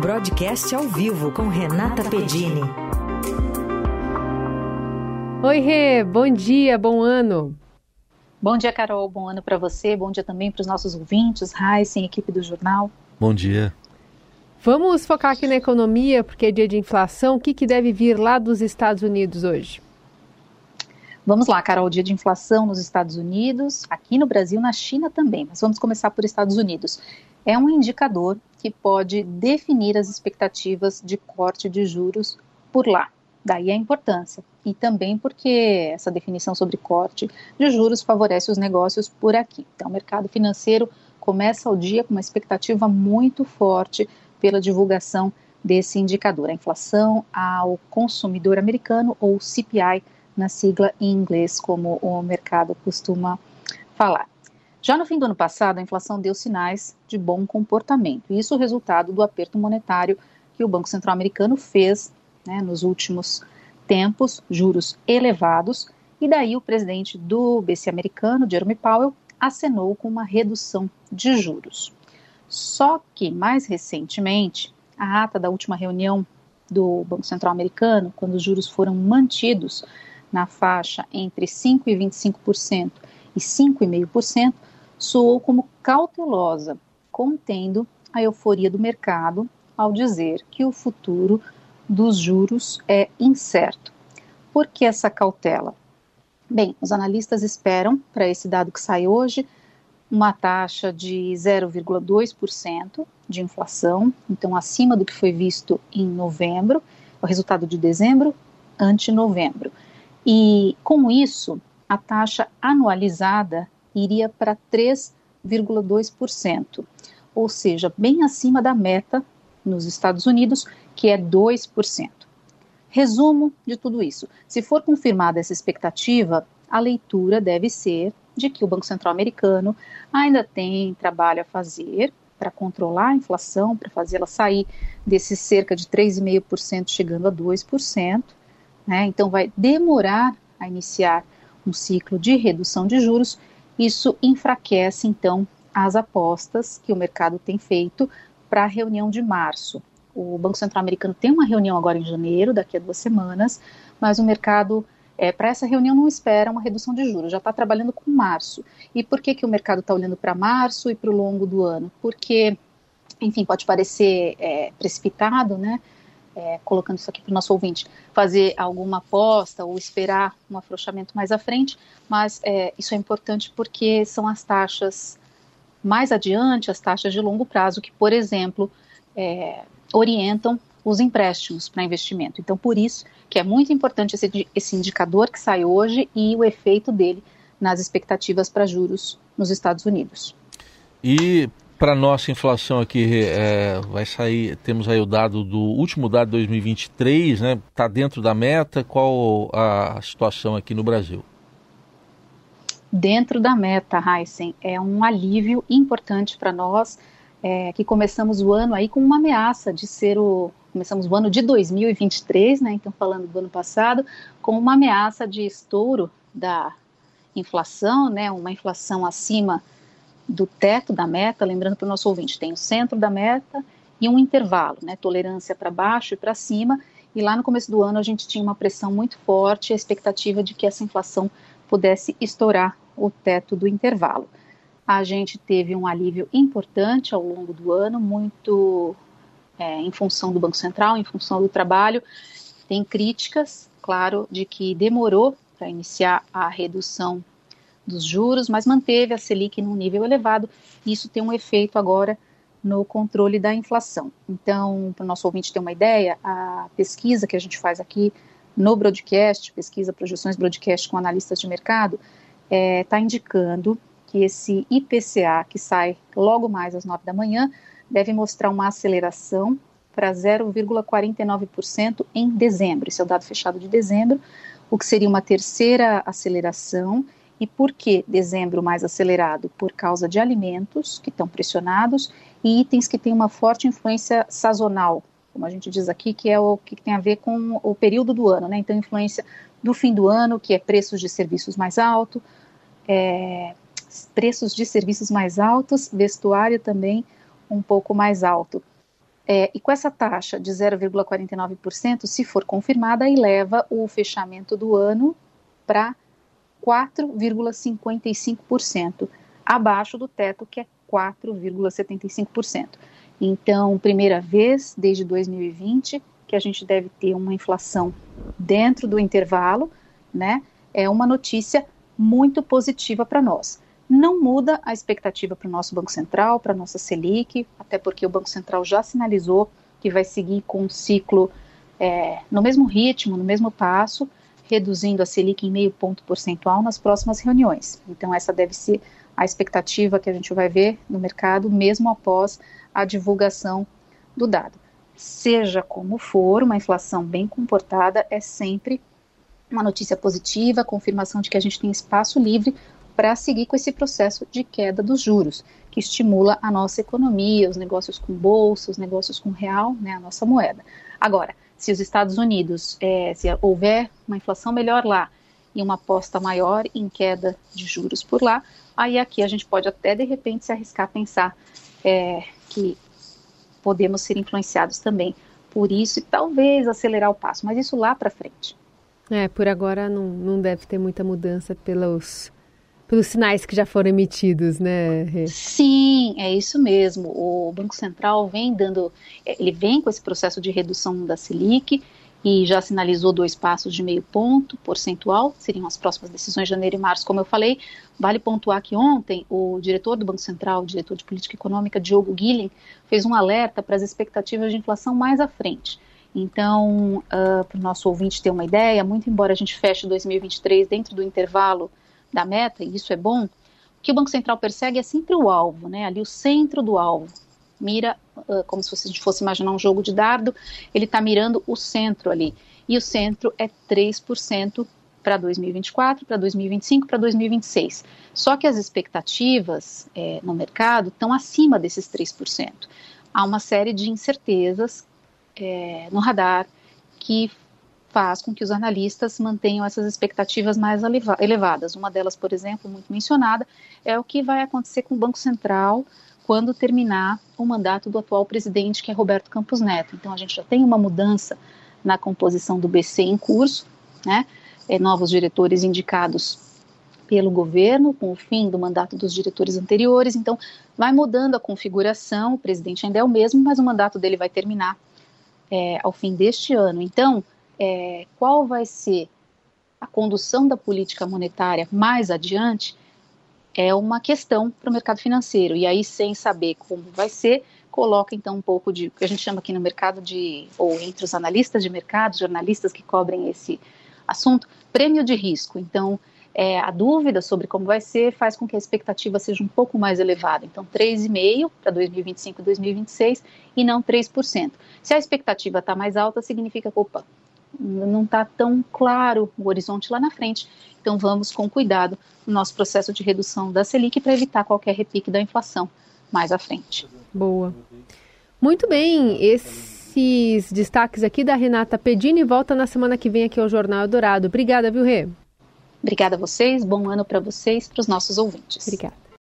Broadcast ao vivo com Renata Pedini. Oi, Rê, bom dia, bom ano. Bom dia, Carol, bom ano para você, bom dia também para os nossos ouvintes, Heisen, equipe do jornal. Bom dia. Vamos focar aqui na economia, porque é dia de inflação. O que, que deve vir lá dos Estados Unidos hoje? Vamos lá, Carol, dia de inflação nos Estados Unidos, aqui no Brasil, na China também, mas vamos começar por Estados Unidos. É um indicador que pode definir as expectativas de corte de juros por lá. Daí a importância. E também porque essa definição sobre corte de juros favorece os negócios por aqui. Então, o mercado financeiro começa o dia com uma expectativa muito forte pela divulgação desse indicador, a inflação ao consumidor americano, ou CPI, na sigla em inglês, como o mercado costuma falar. Já no fim do ano passado, a inflação deu sinais de bom comportamento, e isso é resultado do aperto monetário que o Banco Central Americano fez né, nos últimos tempos, juros elevados, e daí o presidente do BC americano, Jerome Powell, acenou com uma redução de juros. Só que, mais recentemente, a ata da última reunião do Banco Central Americano, quando os juros foram mantidos na faixa entre 5% e 25% e 5,5%, soou como cautelosa, contendo a euforia do mercado ao dizer que o futuro dos juros é incerto. Por que essa cautela? Bem, os analistas esperam, para esse dado que sai hoje, uma taxa de 0,2% de inflação, então acima do que foi visto em novembro, o resultado de dezembro ante novembro. E com isso, a taxa anualizada iria para 3,2%, ou seja, bem acima da meta nos Estados Unidos, que é 2%. Resumo de tudo isso: se for confirmada essa expectativa, a leitura deve ser de que o Banco Central americano ainda tem trabalho a fazer para controlar a inflação, para fazê-la sair desse cerca de 3,5% chegando a 2%. Né? Então, vai demorar a iniciar um ciclo de redução de juros. Isso enfraquece, então, as apostas que o mercado tem feito para a reunião de março. O Banco Central americano tem uma reunião agora em janeiro, daqui a duas semanas, mas o mercado é, para essa reunião não espera uma redução de juros, já está trabalhando com março. E por que, que o mercado está olhando para março e para o longo do ano? Porque, enfim, pode parecer é, precipitado, né? É, colocando isso aqui para o nosso ouvinte, fazer alguma aposta ou esperar um afrouxamento mais à frente, mas é, isso é importante porque são as taxas mais adiante, as taxas de longo prazo, que, por exemplo, é, orientam os empréstimos para investimento. Então, por isso que é muito importante esse, esse indicador que sai hoje e o efeito dele nas expectativas para juros nos Estados Unidos. E para nossa inflação aqui é, vai sair, temos aí o dado do último dado de 2023, né? Está dentro da meta. Qual a situação aqui no Brasil? Dentro da meta, Heisen, é um alívio importante para nós é, que começamos o ano aí com uma ameaça de ser o começamos o ano de 2023, né? Então falando do ano passado, com uma ameaça de estouro da inflação, né? Uma inflação acima do teto da meta. Lembrando para o nosso ouvinte, tem o centro da meta e um intervalo, né? Tolerância para baixo e para cima. E lá no começo do ano a gente tinha uma pressão muito forte, a expectativa de que essa inflação pudesse estourar o teto do intervalo. A gente teve um alívio importante ao longo do ano, muito é, em função do Banco Central, em função do trabalho. Tem críticas, claro, de que demorou para iniciar a redução dos juros, mas manteve a Selic num nível elevado. Isso tem um efeito agora no controle da inflação. Então, para o nosso ouvinte ter uma ideia, a pesquisa que a gente faz aqui no broadcast, pesquisa projeções broadcast com analistas de mercado, está é, tá indicando que esse IPCA, que sai logo mais às 9 da manhã, deve mostrar uma aceleração para 0,49% em dezembro. Esse é o dado fechado de dezembro, o que seria uma terceira aceleração. E por que dezembro mais acelerado? Por causa de alimentos que estão pressionados e itens que têm uma forte influência sazonal, como a gente diz aqui, que é o que tem a ver com o período do ano, né? Então, influência do fim do ano, que é preços de serviços mais altos, é, preços de serviços mais altos, vestuário também um pouco mais alto. É, e com essa taxa de 0,49%, se for confirmada, aí leva o fechamento do ano para 4,55%, abaixo do teto, que é 4,75%. Então, primeira vez desde 2020 que a gente deve ter uma inflação dentro do intervalo, né? É uma notícia muito positiva para nós. Não muda a expectativa para o nosso Banco Central, para a nossa Selic, até porque o Banco Central já sinalizou que vai seguir com um ciclo é, no mesmo ritmo, no mesmo passo, reduzindo a Selic em meio ponto percentual nas próximas reuniões. Então, essa deve ser a expectativa que a gente vai ver no mercado, mesmo após a divulgação do dado. Seja como for, uma inflação bem comportada é sempre uma notícia positiva, confirmação de que a gente tem espaço livre para seguir com esse processo de queda dos juros, que estimula a nossa economia, os negócios com bolsa, os negócios com real, né, a nossa moeda. Agora, se os Estados Unidos, é, se houver uma inflação melhor lá e uma aposta maior em queda de juros por lá, aí aqui a gente pode até de repente se arriscar a pensar é, que podemos ser influenciados também por isso e talvez acelerar o passo, mas isso lá para frente. É, por agora não, não deve ter muita mudança pelos, pelos sinais que já foram emitidos, né? Sim, é isso mesmo. O Banco Central vem dando, ele vem com esse processo de redução da Selic, e já sinalizou dois passos de meio ponto percentual, seriam as próximas decisões de janeiro e março, como eu falei. Vale pontuar que ontem o diretor do Banco Central, o diretor de política econômica, Diogo Guilhem, fez um alerta para as expectativas de inflação mais à frente. Então, uh, para o nosso ouvinte ter uma ideia, muito embora a gente feche 2023 dentro do intervalo da meta, e isso é bom, o que o Banco Central persegue é sempre o alvo, né, ali o centro do alvo mira uh, como se a fosse imaginar um jogo de dardo, ele está mirando o centro ali. E o centro é 3% para 2024, para 2025, para 2026. Só que as expectativas é, no mercado estão acima desses 3%. Há uma série de incertezas é, no radar que faz com que os analistas mantenham essas expectativas mais elevadas. Uma delas, por exemplo, muito mencionada, é o que vai acontecer com o Banco Central quando terminar o mandato do atual presidente, que é Roberto Campos Neto. Então, a gente já tem uma mudança na composição do BC em curso, né? É, novos diretores indicados pelo governo, com o fim do mandato dos diretores anteriores. Então, vai mudando a configuração. O presidente ainda é o mesmo, mas o mandato dele vai terminar é, ao fim deste ano. Então, é, qual vai ser a condução da política monetária mais adiante? é uma questão para o mercado financeiro. E aí, sem saber como vai ser, coloca então um pouco de o que a gente chama aqui no mercado de, ou entre os analistas de mercado, jornalistas que cobrem esse assunto, prêmio de risco. Então, é, a dúvida sobre como vai ser faz com que a expectativa seja um pouco mais elevada. Então, 3,5% para 2025 e 2026 e não 3%. Se a expectativa está mais alta, significa que, opa, não está tão claro o horizonte lá na frente. Então vamos com cuidado no nosso processo de redução da Selic para evitar qualquer repique da inflação mais à frente. Boa. Muito bem, esses destaques aqui da Renata Pedini volta na semana que vem aqui ao Jornal Dourado. Obrigada, viu, Rê? Obrigada a vocês, bom ano para vocês, para os nossos ouvintes. Obrigada.